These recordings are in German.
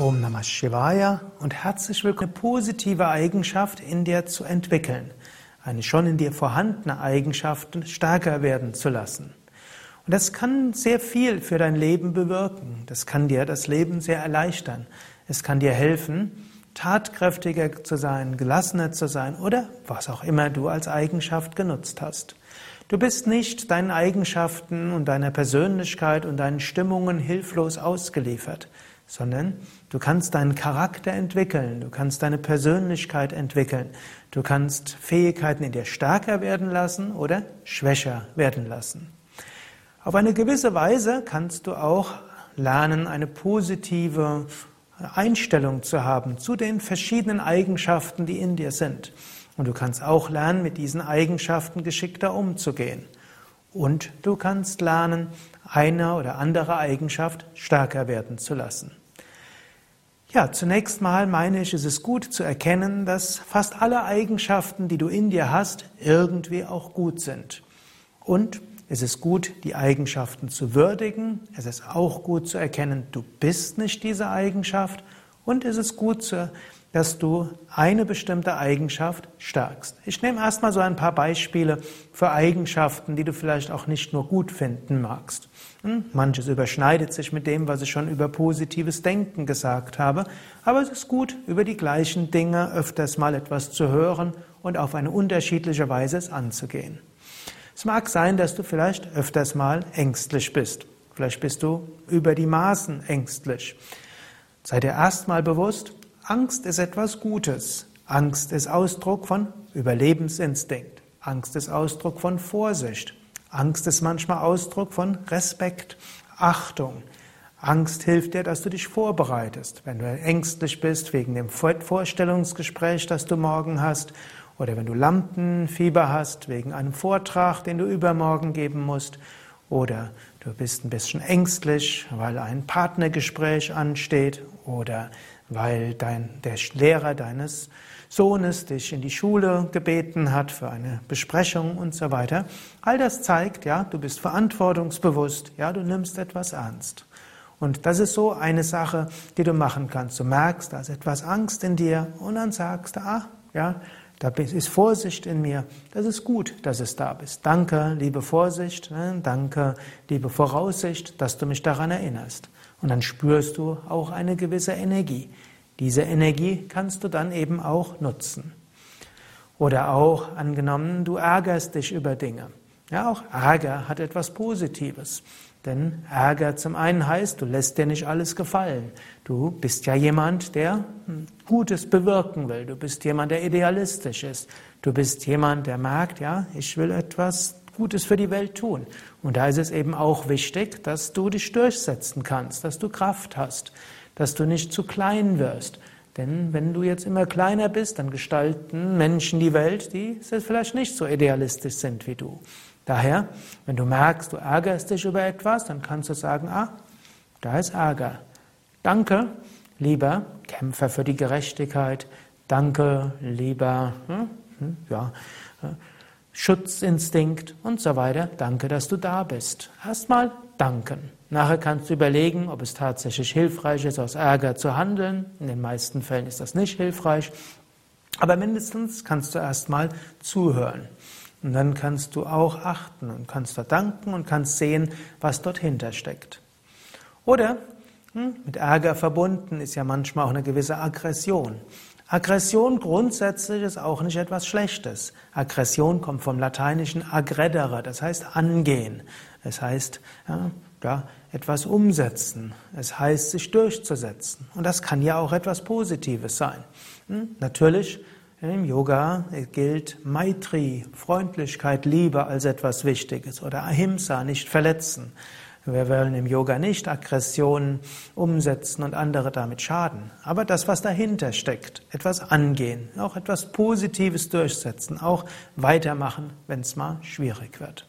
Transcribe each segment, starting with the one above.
Om Namah Shivaya und herzlich willkommen, eine positive Eigenschaft in dir zu entwickeln, eine schon in dir vorhandene Eigenschaft stärker werden zu lassen. Und das kann sehr viel für dein Leben bewirken. Das kann dir das Leben sehr erleichtern. Es kann dir helfen, tatkräftiger zu sein, gelassener zu sein oder was auch immer du als Eigenschaft genutzt hast. Du bist nicht deinen Eigenschaften und deiner Persönlichkeit und deinen Stimmungen hilflos ausgeliefert, sondern du kannst deinen Charakter entwickeln, du kannst deine Persönlichkeit entwickeln, du kannst Fähigkeiten in dir stärker werden lassen oder schwächer werden lassen. Auf eine gewisse Weise kannst du auch lernen, eine positive Einstellung zu haben zu den verschiedenen Eigenschaften, die in dir sind. Und du kannst auch lernen, mit diesen Eigenschaften geschickter umzugehen. Und du kannst lernen, eine oder andere Eigenschaft stärker werden zu lassen. Ja, zunächst mal meine ich, es ist gut zu erkennen, dass fast alle Eigenschaften, die du in dir hast, irgendwie auch gut sind. Und es ist gut, die Eigenschaften zu würdigen. Es ist auch gut zu erkennen, du bist nicht diese Eigenschaft. Und es ist gut dass du eine bestimmte Eigenschaft stärkst. Ich nehme erstmal so ein paar Beispiele für Eigenschaften, die du vielleicht auch nicht nur gut finden magst. Manches überschneidet sich mit dem, was ich schon über positives Denken gesagt habe, aber es ist gut, über die gleichen Dinge öfters mal etwas zu hören und auf eine unterschiedliche Weise es anzugehen. Es mag sein, dass du vielleicht öfters mal ängstlich bist. Vielleicht bist du über die Maßen ängstlich. Sei dir erstmal bewusst, Angst ist etwas Gutes. Angst ist Ausdruck von Überlebensinstinkt. Angst ist Ausdruck von Vorsicht. Angst ist manchmal Ausdruck von Respekt, Achtung. Angst hilft dir, dass du dich vorbereitest. Wenn du ängstlich bist wegen dem Vorstellungsgespräch, das du morgen hast, oder wenn du Lampenfieber hast wegen einem Vortrag, den du übermorgen geben musst, oder du bist ein bisschen ängstlich, weil ein Partnergespräch ansteht, oder weil dein, der Lehrer deines Sohnes dich in die Schule gebeten hat für eine Besprechung und so weiter. All das zeigt, ja, du bist verantwortungsbewusst, ja, du nimmst etwas ernst. Und das ist so eine Sache, die du machen kannst. Du merkst, da ist etwas Angst in dir und dann sagst du, ah, ja, da ist Vorsicht in mir. Das ist gut, dass es da bist. Danke, liebe Vorsicht, ne? danke, liebe Voraussicht, dass du mich daran erinnerst. Und dann spürst du auch eine gewisse Energie. Diese Energie kannst du dann eben auch nutzen. Oder auch angenommen, du ärgerst dich über Dinge. Ja, auch Ärger hat etwas Positives. Denn Ärger zum einen heißt, du lässt dir nicht alles gefallen. Du bist ja jemand, der Gutes bewirken will. Du bist jemand, der idealistisch ist. Du bist jemand, der merkt, ja, ich will etwas Gutes für die Welt tun. Und da ist es eben auch wichtig, dass du dich durchsetzen kannst, dass du Kraft hast, dass du nicht zu klein wirst. Denn wenn du jetzt immer kleiner bist, dann gestalten Menschen die Welt, die vielleicht nicht so idealistisch sind wie du. Daher, wenn du merkst, du ärgerst dich über etwas, dann kannst du sagen, ah, da ist Ärger. Danke, lieber Kämpfer für die Gerechtigkeit. Danke, lieber, hm, hm, ja, Schutzinstinkt und so weiter. Danke, dass du da bist. Erstmal danken. Nachher kannst du überlegen, ob es tatsächlich hilfreich ist, aus Ärger zu handeln. In den meisten Fällen ist das nicht hilfreich. Aber mindestens kannst du erstmal zuhören. Und dann kannst du auch achten und kannst da danken und kannst sehen, was dort hinter steckt. Oder hm, mit Ärger verbunden ist ja manchmal auch eine gewisse Aggression. Aggression grundsätzlich ist auch nicht etwas Schlechtes. Aggression kommt vom lateinischen aggredere, das heißt angehen. Es heißt ja, ja, etwas umsetzen. Es heißt sich durchzusetzen. Und das kann ja auch etwas Positives sein. Hm? Natürlich im Yoga gilt Maitri, Freundlichkeit, Liebe als etwas Wichtiges oder Ahimsa, nicht verletzen. Wir wollen im Yoga nicht Aggressionen umsetzen und andere damit schaden. Aber das, was dahinter steckt, etwas angehen, auch etwas Positives durchsetzen, auch weitermachen, wenn es mal schwierig wird.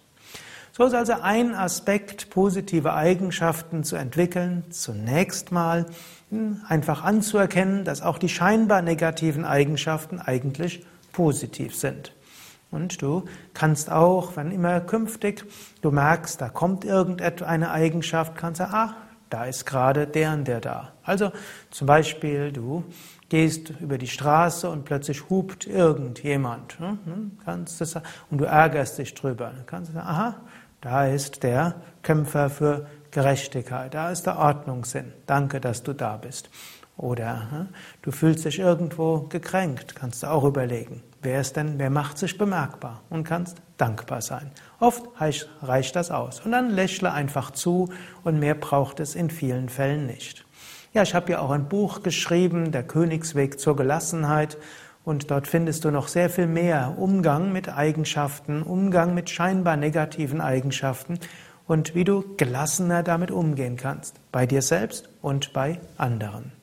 So ist also ein Aspekt, positive Eigenschaften zu entwickeln. Zunächst mal einfach anzuerkennen, dass auch die scheinbar negativen Eigenschaften eigentlich positiv sind. Und du kannst auch, wenn immer künftig du merkst, da kommt irgendeine Eigenschaft, kannst du sagen, ah, da ist gerade der und der da. Also zum Beispiel, du gehst über die Straße und plötzlich hupt irgendjemand. Ne? Hm, kannst das, und du ärgerst dich drüber. Kannst du sagen, aha, da ist der Kämpfer für Gerechtigkeit, da ist der Ordnungssinn. Danke, dass du da bist. Oder hm, du fühlst dich irgendwo gekränkt, kannst du auch überlegen. Wer ist denn, wer macht sich bemerkbar und kannst dankbar sein. Oft reicht das aus. Und dann lächle einfach zu und mehr braucht es in vielen Fällen nicht. Ja, ich habe ja auch ein Buch geschrieben, Der Königsweg zur Gelassenheit. Und dort findest du noch sehr viel mehr Umgang mit Eigenschaften, Umgang mit scheinbar negativen Eigenschaften und wie du gelassener damit umgehen kannst, bei dir selbst und bei anderen.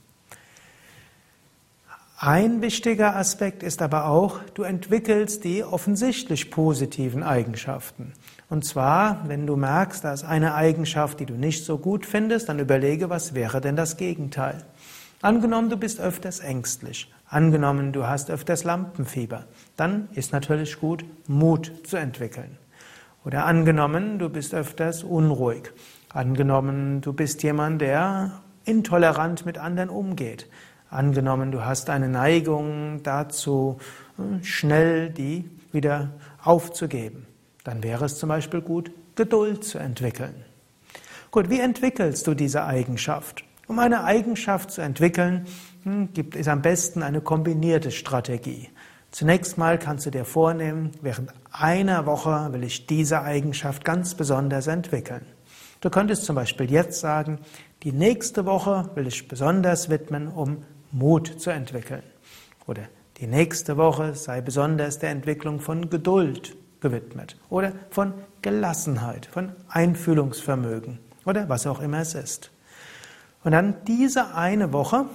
Ein wichtiger Aspekt ist aber auch, du entwickelst die offensichtlich positiven Eigenschaften. Und zwar, wenn du merkst, da ist eine Eigenschaft, die du nicht so gut findest, dann überlege, was wäre denn das Gegenteil? Angenommen, du bist öfters ängstlich. Angenommen, du hast öfters Lampenfieber. Dann ist natürlich gut, Mut zu entwickeln. Oder angenommen, du bist öfters unruhig. Angenommen, du bist jemand, der intolerant mit anderen umgeht. Angenommen, du hast eine Neigung dazu, schnell die wieder aufzugeben. Dann wäre es zum Beispiel gut, Geduld zu entwickeln. Gut, wie entwickelst du diese Eigenschaft? Um eine Eigenschaft zu entwickeln, hm, gibt es am besten eine kombinierte Strategie. Zunächst mal kannst du dir vornehmen, während einer Woche will ich diese Eigenschaft ganz besonders entwickeln. Du könntest zum Beispiel jetzt sagen, die nächste Woche will ich besonders widmen, um Mut zu entwickeln. Oder die nächste Woche sei besonders der Entwicklung von Geduld gewidmet. Oder von Gelassenheit, von Einfühlungsvermögen oder was auch immer es ist. Und dann diese eine Woche,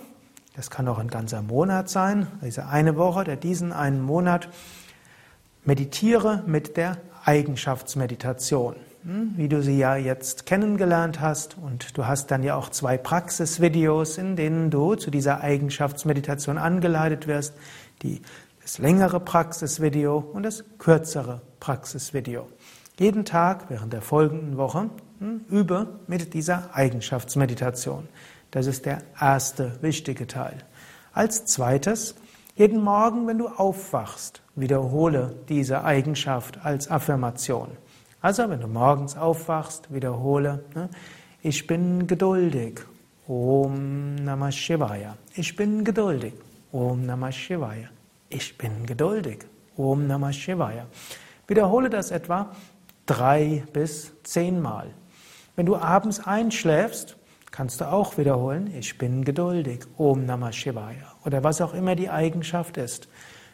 das kann auch ein ganzer Monat sein, diese eine Woche oder diesen einen Monat, meditiere mit der Eigenschaftsmeditation. Hm, wie du sie ja jetzt kennengelernt hast. Und du hast dann ja auch zwei Praxisvideos, in denen du zu dieser Eigenschaftsmeditation angeleitet wirst. Die, das längere Praxisvideo und das kürzere Praxisvideo. Jeden Tag während der folgenden Woche hm, übe mit dieser Eigenschaftsmeditation. Das ist der erste wichtige Teil. Als zweites, jeden Morgen, wenn du aufwachst, wiederhole diese Eigenschaft als Affirmation. Also, wenn du morgens aufwachst, wiederhole, ne, ich bin geduldig. Om Namah Shivaya. Ich bin geduldig. Om Namah Shivaya. Ich bin geduldig. Om Namah Shivaya. Wiederhole das etwa drei bis zehnmal. Wenn du abends einschläfst, kannst du auch wiederholen, ich bin geduldig. Om Namah Shivaya. Oder was auch immer die Eigenschaft ist.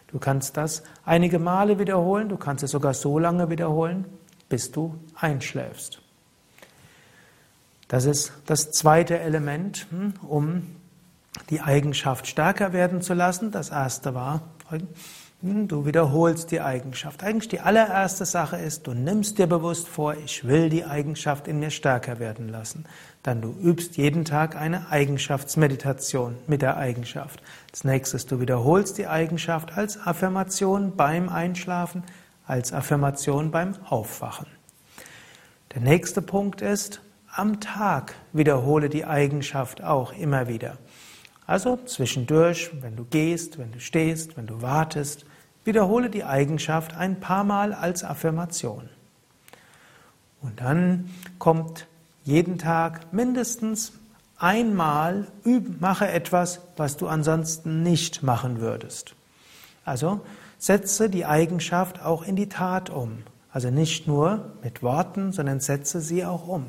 Du kannst das einige Male wiederholen, du kannst es sogar so lange wiederholen, bis du einschläfst. Das ist das zweite Element, hm, um die Eigenschaft stärker werden zu lassen. Das erste war, hm, du wiederholst die Eigenschaft. Eigentlich die allererste Sache ist, du nimmst dir bewusst vor, ich will die Eigenschaft in mir stärker werden lassen. Dann du übst jeden Tag eine Eigenschaftsmeditation mit der Eigenschaft. Als nächstes, du wiederholst die Eigenschaft als Affirmation beim Einschlafen als Affirmation beim Aufwachen. Der nächste Punkt ist, am Tag wiederhole die Eigenschaft auch immer wieder. Also zwischendurch, wenn du gehst, wenn du stehst, wenn du wartest, wiederhole die Eigenschaft ein paar Mal als Affirmation. Und dann kommt jeden Tag mindestens einmal, mache etwas, was du ansonsten nicht machen würdest. Also setze die Eigenschaft auch in die Tat um. Also nicht nur mit Worten, sondern setze sie auch um.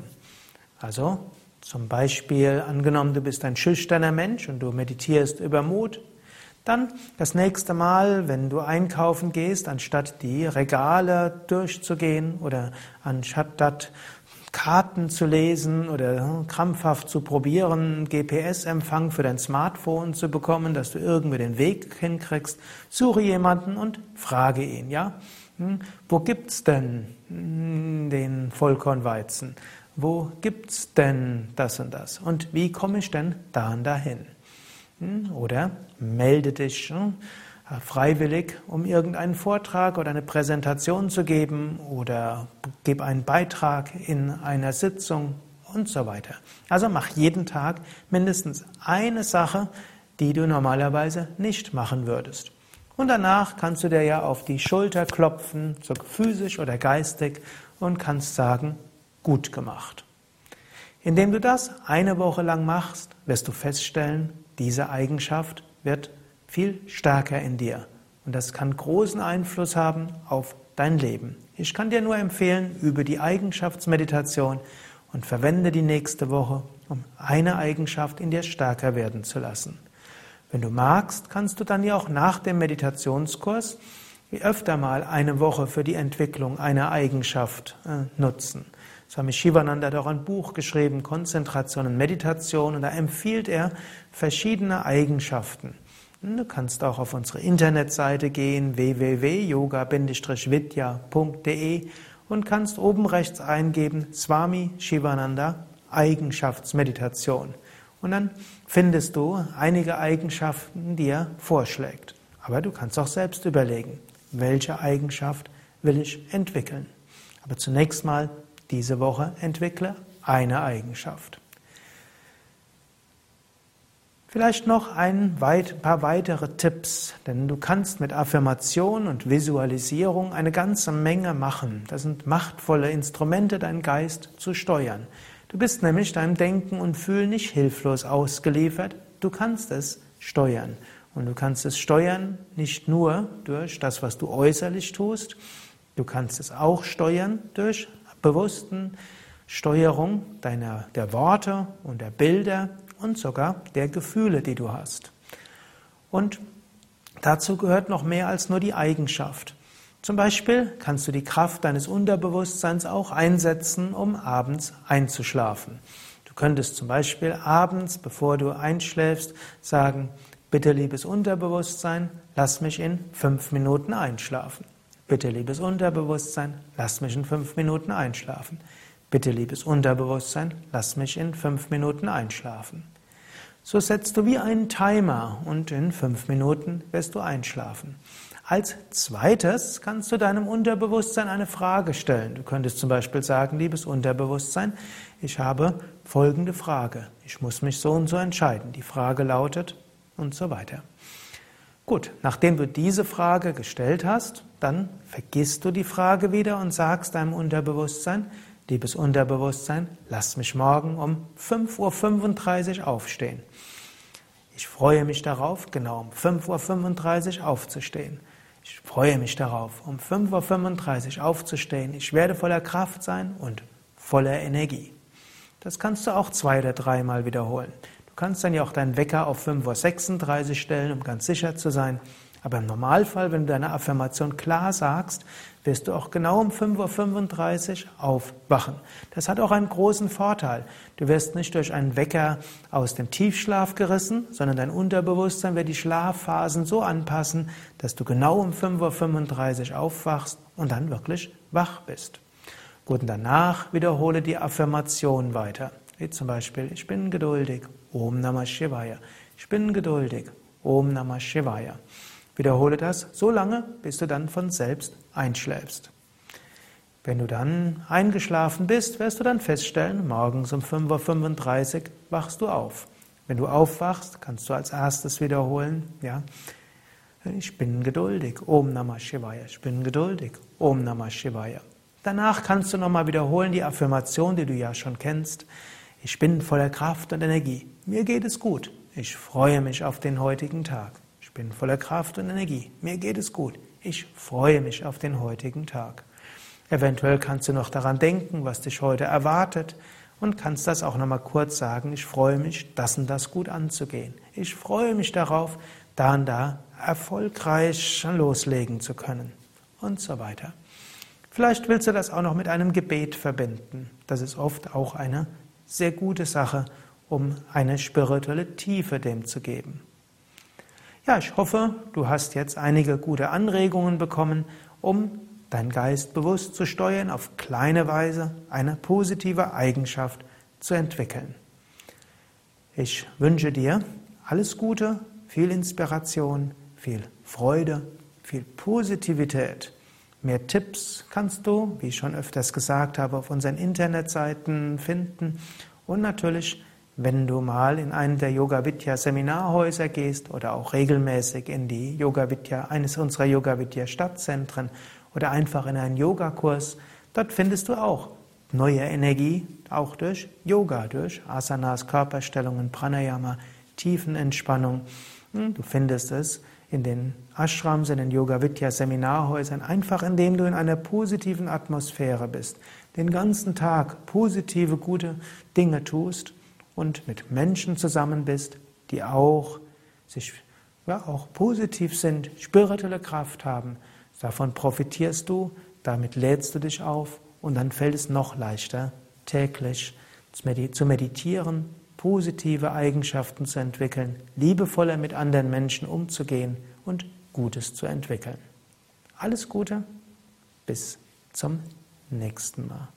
Also zum Beispiel angenommen, du bist ein schüchterner Mensch und du meditierst über Mut, dann das nächste Mal, wenn du einkaufen gehst, anstatt die Regale durchzugehen oder anstatt Karten zu lesen oder krampfhaft zu probieren, GPS-Empfang für dein Smartphone zu bekommen, dass du irgendwie den Weg hinkriegst, suche jemanden und frage ihn, ja? Hm, wo gibt's denn hm, den Vollkornweizen? Wo gibt's denn das und das? Und wie komme ich denn da und dahin? Hm, oder melde dich freiwillig, um irgendeinen Vortrag oder eine Präsentation zu geben oder gib einen Beitrag in einer Sitzung und so weiter. Also mach jeden Tag mindestens eine Sache, die du normalerweise nicht machen würdest. Und danach kannst du dir ja auf die Schulter klopfen, so physisch oder geistig, und kannst sagen, gut gemacht. Indem du das eine Woche lang machst, wirst du feststellen, diese Eigenschaft wird viel stärker in dir. Und das kann großen Einfluss haben auf dein Leben. Ich kann dir nur empfehlen, über die Eigenschaftsmeditation und verwende die nächste Woche, um eine Eigenschaft in dir stärker werden zu lassen. Wenn du magst, kannst du dann ja auch nach dem Meditationskurs öfter mal eine Woche für die Entwicklung einer Eigenschaft äh, nutzen. Swami Shivananda hat auch ein Buch geschrieben, Konzentration und Meditation, und da empfiehlt er verschiedene Eigenschaften. Du kannst auch auf unsere Internetseite gehen, www.yoga-vidya.de und kannst oben rechts eingeben, Swami Shivananda Eigenschaftsmeditation. Und dann findest du einige Eigenschaften, die er vorschlägt. Aber du kannst auch selbst überlegen, welche Eigenschaft will ich entwickeln. Aber zunächst mal diese Woche entwickle eine Eigenschaft. Vielleicht noch ein paar weitere Tipps, denn du kannst mit Affirmation und Visualisierung eine ganze Menge machen. Das sind machtvolle Instrumente, deinen Geist zu steuern. Du bist nämlich deinem Denken und Fühlen nicht hilflos ausgeliefert, du kannst es steuern. Und du kannst es steuern nicht nur durch das, was du äußerlich tust, du kannst es auch steuern durch bewussten Steuerung deiner, der Worte und der Bilder und sogar der Gefühle, die du hast. Und dazu gehört noch mehr als nur die Eigenschaft. Zum Beispiel kannst du die Kraft deines Unterbewusstseins auch einsetzen, um abends einzuschlafen. Du könntest zum Beispiel abends, bevor du einschläfst, sagen, bitte liebes Unterbewusstsein, lass mich in fünf Minuten einschlafen. Bitte liebes Unterbewusstsein, lass mich in fünf Minuten einschlafen. Bitte liebes Unterbewusstsein, lass mich in fünf Minuten einschlafen. So setzt du wie einen Timer und in fünf Minuten wirst du einschlafen. Als zweites kannst du deinem Unterbewusstsein eine Frage stellen. Du könntest zum Beispiel sagen, liebes Unterbewusstsein, ich habe folgende Frage. Ich muss mich so und so entscheiden. Die Frage lautet und so weiter. Gut, nachdem du diese Frage gestellt hast, dann vergisst du die Frage wieder und sagst deinem Unterbewusstsein, liebes Unterbewusstsein, lass mich morgen um 5.35 Uhr aufstehen. Ich freue mich darauf, genau um 5.35 Uhr aufzustehen. Ich freue mich darauf, um 5.35 Uhr aufzustehen. Ich werde voller Kraft sein und voller Energie. Das kannst du auch zwei oder dreimal wiederholen kannst dann ja auch deinen Wecker auf 5.36 Uhr stellen, um ganz sicher zu sein. Aber im Normalfall, wenn du deine Affirmation klar sagst, wirst du auch genau um 5.35 Uhr aufwachen. Das hat auch einen großen Vorteil. Du wirst nicht durch einen Wecker aus dem Tiefschlaf gerissen, sondern dein Unterbewusstsein wird die Schlafphasen so anpassen, dass du genau um 5.35 Uhr aufwachst und dann wirklich wach bist. Gut, und danach wiederhole die Affirmation weiter. Wie zum Beispiel, ich bin geduldig, Om Namah Shivaya. Ich bin geduldig, Om Namah Shivaya. Wiederhole das so lange, bis du dann von selbst einschläfst. Wenn du dann eingeschlafen bist, wirst du dann feststellen, morgens um 5.35 Uhr wachst du auf. Wenn du aufwachst, kannst du als erstes wiederholen, ja, ich bin geduldig, Om Namah Shivaya, ich bin geduldig, Om Namah Shivaya. Danach kannst du nochmal wiederholen die Affirmation, die du ja schon kennst. Ich bin voller Kraft und Energie. Mir geht es gut. Ich freue mich auf den heutigen Tag. Ich bin voller Kraft und Energie. Mir geht es gut. Ich freue mich auf den heutigen Tag. Eventuell kannst du noch daran denken, was dich heute erwartet und kannst das auch nochmal kurz sagen. Ich freue mich, das und das gut anzugehen. Ich freue mich darauf, da und da erfolgreich loslegen zu können und so weiter. Vielleicht willst du das auch noch mit einem Gebet verbinden. Das ist oft auch eine sehr gute Sache, um eine spirituelle Tiefe dem zu geben. Ja, ich hoffe, du hast jetzt einige gute Anregungen bekommen, um deinen Geist bewusst zu steuern, auf kleine Weise eine positive Eigenschaft zu entwickeln. Ich wünsche dir alles Gute, viel Inspiration, viel Freude, viel Positivität Mehr Tipps kannst du, wie ich schon öfters gesagt habe, auf unseren Internetseiten finden und natürlich wenn du mal in einen der Yoga Vidya Seminarhäuser gehst oder auch regelmäßig in die Yoga Vidya, eines unserer Yoga Vidya Stadtzentren oder einfach in einen Yogakurs, dort findest du auch neue Energie, auch durch Yoga, durch Asanas, Körperstellungen, Pranayama, Tiefenentspannung. Hm, du findest es in den Ashrams, in den Yoga Vidya Seminarhäusern, einfach indem du in einer positiven Atmosphäre bist, den ganzen Tag positive, gute Dinge tust und mit Menschen zusammen bist, die auch sich ja, auch positiv sind, spirituelle Kraft haben. Davon profitierst du, damit lädst du dich auf und dann fällt es noch leichter, täglich zu meditieren, positive Eigenschaften zu entwickeln, liebevoller mit anderen Menschen umzugehen und Gutes zu entwickeln. Alles Gute, bis zum nächsten Mal.